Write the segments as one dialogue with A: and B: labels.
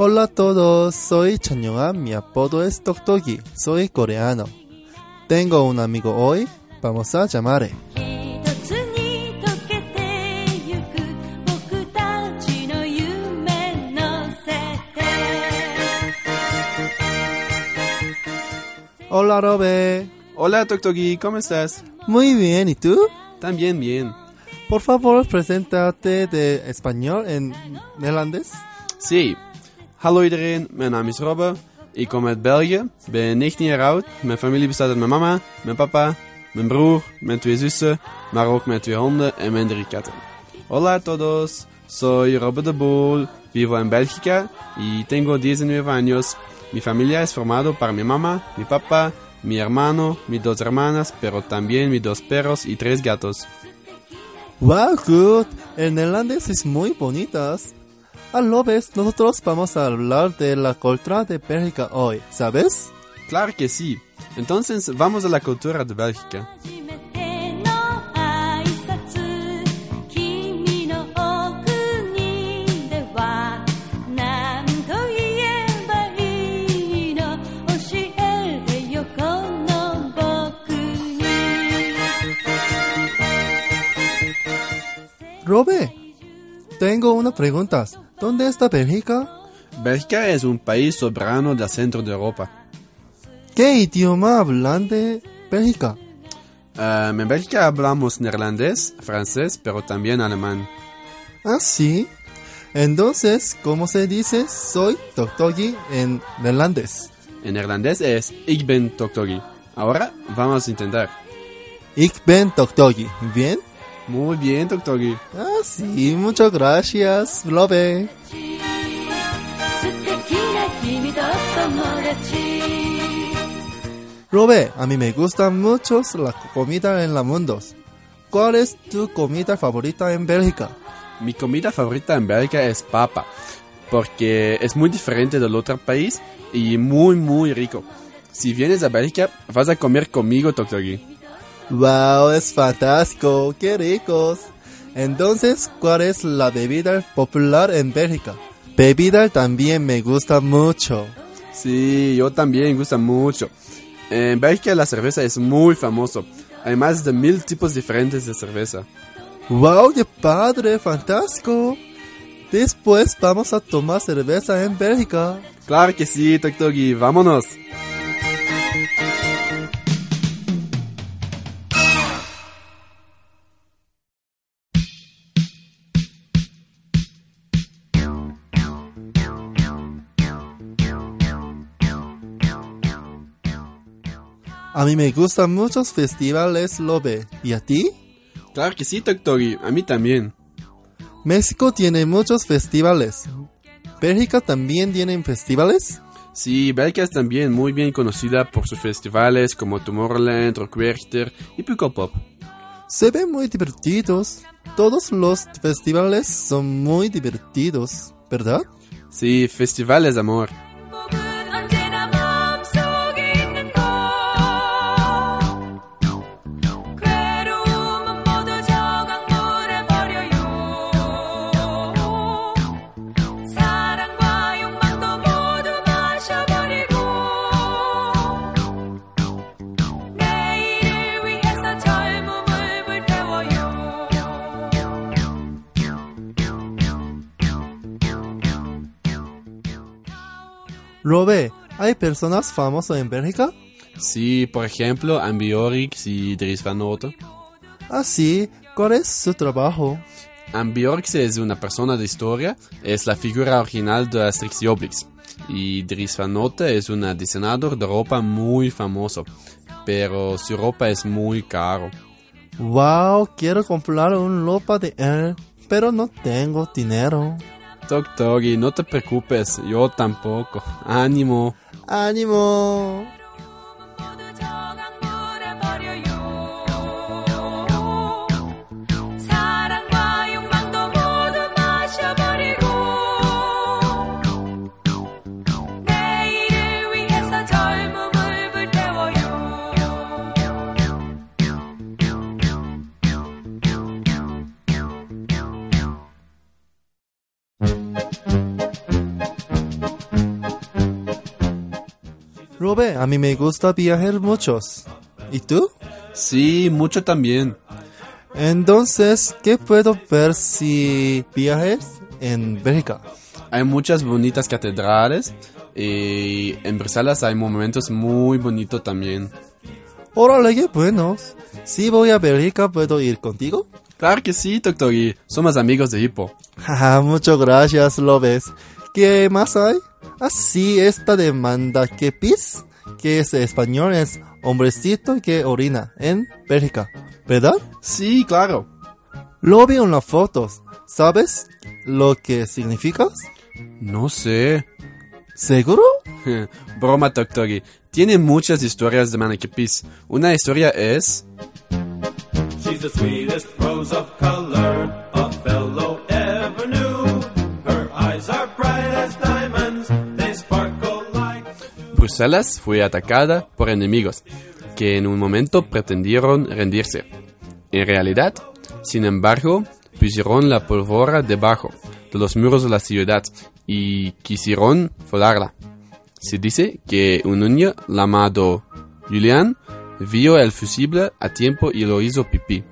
A: Hola a todos, soy Chanyoa, mi apodo es Toktoki, soy coreano. Tengo un amigo hoy, vamos a llamarle. Hola Robe.
B: Hola Toktoki, ¿cómo estás?
A: Muy bien, ¿y tú?
B: También bien.
A: Por favor, preséntate de español en neerlandés.
B: Sí. Hallo iedereen, mijn naam is Robbe. Ik kom uit België, ben 19 jaar oud. Mijn familie bestaat uit mijn mama, mijn papa, mijn broer, mijn twee zussen, maar ook mijn twee honden en mijn drie katten. Hola a todos, soy Robbe de Boel, vivo en Bélgica y tengo 19 años. Mi familia es formado por mi mamá, mi papá, mi hermano, mis dos hermanas, pero también mis dos perros y tres gatos.
A: Wow, good. El neerlandés es muy bonitas. A lo ves, nosotros vamos a hablar de la cultura de Bélgica hoy, ¿sabes?
B: Claro que sí. Entonces vamos a la cultura de Bélgica.
A: Tengo una pregunta. ¿Dónde está Bélgica?
B: Bélgica es un país soberano del centro de Europa.
A: ¿Qué idioma hablan de Bélgica?
B: Um, en Bélgica hablamos neerlandés, francés, pero también alemán.
A: Ah, sí. Entonces, ¿cómo se dice soy Toktogi en neerlandés?
B: En neerlandés es Ik ben Toktogi. Ahora vamos a intentar.
A: Ik ben Toktogi. ¿Bien?
B: Muy bien, Tok Toki.
A: Ah, sí, muchas gracias,
C: Lobe.
A: Robe, a mí me gustan mucho las comidas en la mundo. ¿Cuál es tu comida favorita en Bélgica?
B: Mi comida favorita en Bélgica es papa, porque es muy diferente del otro país y muy, muy rico. Si vienes a Bélgica, vas a comer conmigo, Toktogi.
A: Wow, es fantástico, qué ricos. Entonces, ¿cuál es la bebida popular en Bélgica? Bebida también me gusta mucho.
B: Sí, yo también, gusta mucho. En Bélgica la cerveza es muy famoso. Hay más de mil tipos diferentes de cerveza.
A: Wow, qué padre, fantástico. Después vamos a tomar cerveza en Bélgica.
B: Claro que sí, Toktogi, vámonos.
A: A mí me gustan muchos festivales Lobe. ¿Y a ti?
B: Claro que sí, Toktogi, a mí también.
A: México tiene muchos festivales. ¿Bélgica también tiene festivales?
B: Sí, Bélgica es también muy bien conocida por sus festivales como Tomorrowland, Rockwerchter y Pukkelpop.
A: Se ven muy divertidos. Todos los festivales son muy divertidos, ¿verdad?
B: Sí, festivales de amor.
A: Robe, ¿hay personas famosas en Bélgica?
B: Sí, por ejemplo, Ambiorix y Dries van Noten.
A: Ah, sí. ¿Cuál es su trabajo?
B: Ambiorix es una persona de historia, es la figura original de Asterix y Obelix. Y Dries van Noten es un diseñador de ropa muy famoso, pero su ropa es muy caro.
A: Wow, quiero comprar un ropa de él, pero no tengo dinero.
B: Tok Togi, no te preocupes, yo tampoco. Ánimo.
A: ¡Ánimo! Robe, a mí me gusta viajar muchos. ¿Y tú?
B: Sí, mucho también.
A: Entonces, ¿qué puedo ver si viajes en Bélgica?
B: Hay muchas bonitas catedrales y en Bruselas hay momentos muy bonitos también.
A: Órale, qué buenos. Si voy a Bélgica, ¿puedo ir contigo?
B: Claro que sí, Doctor Gui. Somos amigos de Hippo.
A: Jaja, muchas gracias, lo ves. ¿Qué más hay? Así, esta demanda que pis, que es español, es hombrecito que orina en Bélgica, ¿verdad?
B: Sí, claro.
A: Lo vi en las fotos. ¿Sabes lo que significa?
B: No sé.
A: ¿Seguro?
B: Broma, Doctor Gui. Tiene muchas historias de Manekipis. Una historia es...
D: She's the sweetest rose of color a fellow ever knew. Her eyes are bright as diamonds.
B: Bruselas fue atacada por enemigos que en un momento pretendieron rendirse. En realidad, sin embargo, pusieron la pólvora debajo de los muros de la ciudad y quisieron volarla. Se dice que un niño llamado Julian vio el fusible a tiempo y lo hizo pipí.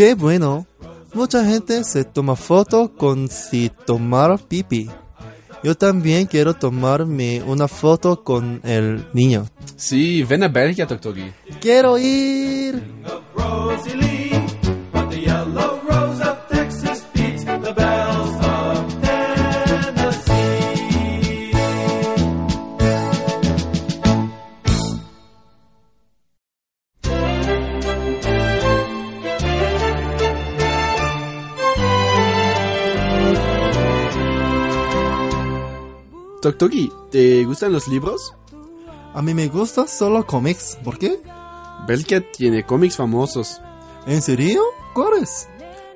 A: Qué bueno. Mucha gente se toma foto con si tomar pipi. Yo también quiero tomarme una foto con el niño.
B: Sí, ven a Bélgica. Guy.
A: Quiero ir.
B: Guy, ¿te gustan los libros?
A: A mí me gusta solo cómics. ¿Por qué?
B: Bélgica tiene cómics famosos.
A: ¿En serio? ¿Cuáles?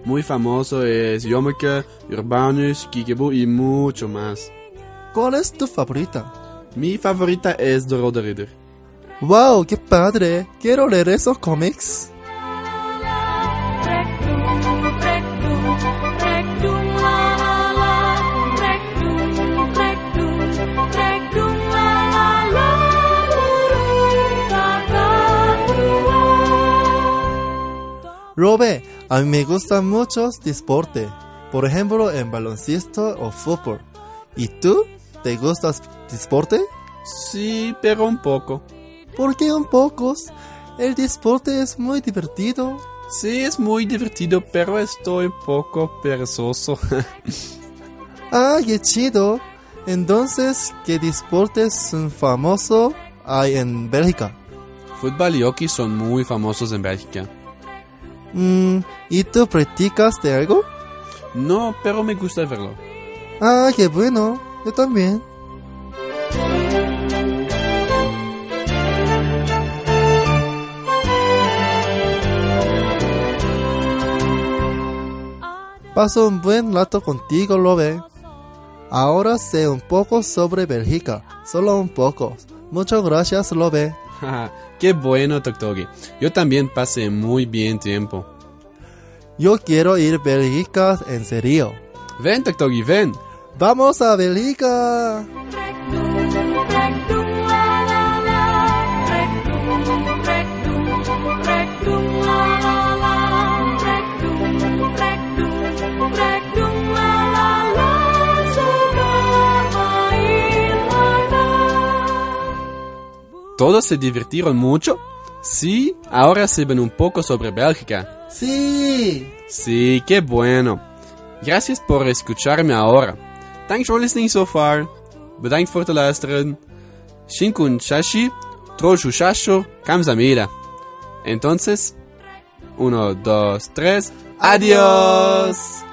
B: Muy famoso es Jommeke, Urbanus, Kiekebo y mucho más.
A: ¿Cuál es tu favorita?
B: Mi favorita es The Road Reader.
A: ¡Wow! ¡Qué padre! Quiero leer esos cómics. Robe, a mí me gustan muchos deporte. Por ejemplo, en baloncesto o fútbol. ¿Y tú? ¿Te gusta deporte?
B: Sí, pero un poco.
A: ¿Por qué un pocos? El deporte es muy divertido.
B: Sí, es muy divertido, pero estoy un poco perezoso.
A: Ah, qué chido. Entonces, ¿qué deportes son famosos hay en Bélgica?
B: Fútbol y hockey son muy famosos en Bélgica.
A: Mm, ¿Y tú practicas de algo?
B: No, pero me gusta verlo.
A: Ah, qué bueno. Yo también. Paso un buen rato contigo, Lobe. Ahora sé un poco sobre Bélgica. Solo un poco. Muchas gracias, Lobe.
B: Qué bueno, Toktogi. Yo también pasé muy bien tiempo.
A: Yo quiero ir a Bélgica en serio.
B: Ven, Toktogi, ven.
A: ¡Vamos a Bélgica!
B: ¿Todos se divirtieron mucho? Sí, ahora saben un poco sobre Bélgica.
A: ¡Sí!
B: Sí, qué bueno. Gracias por escucharme ahora. Thanks for listening so far. Bedankt voor te luisteren. Shinkun shashi, troshu shasho, kamsamida. Entonces, uno, dos, tres. Adiós.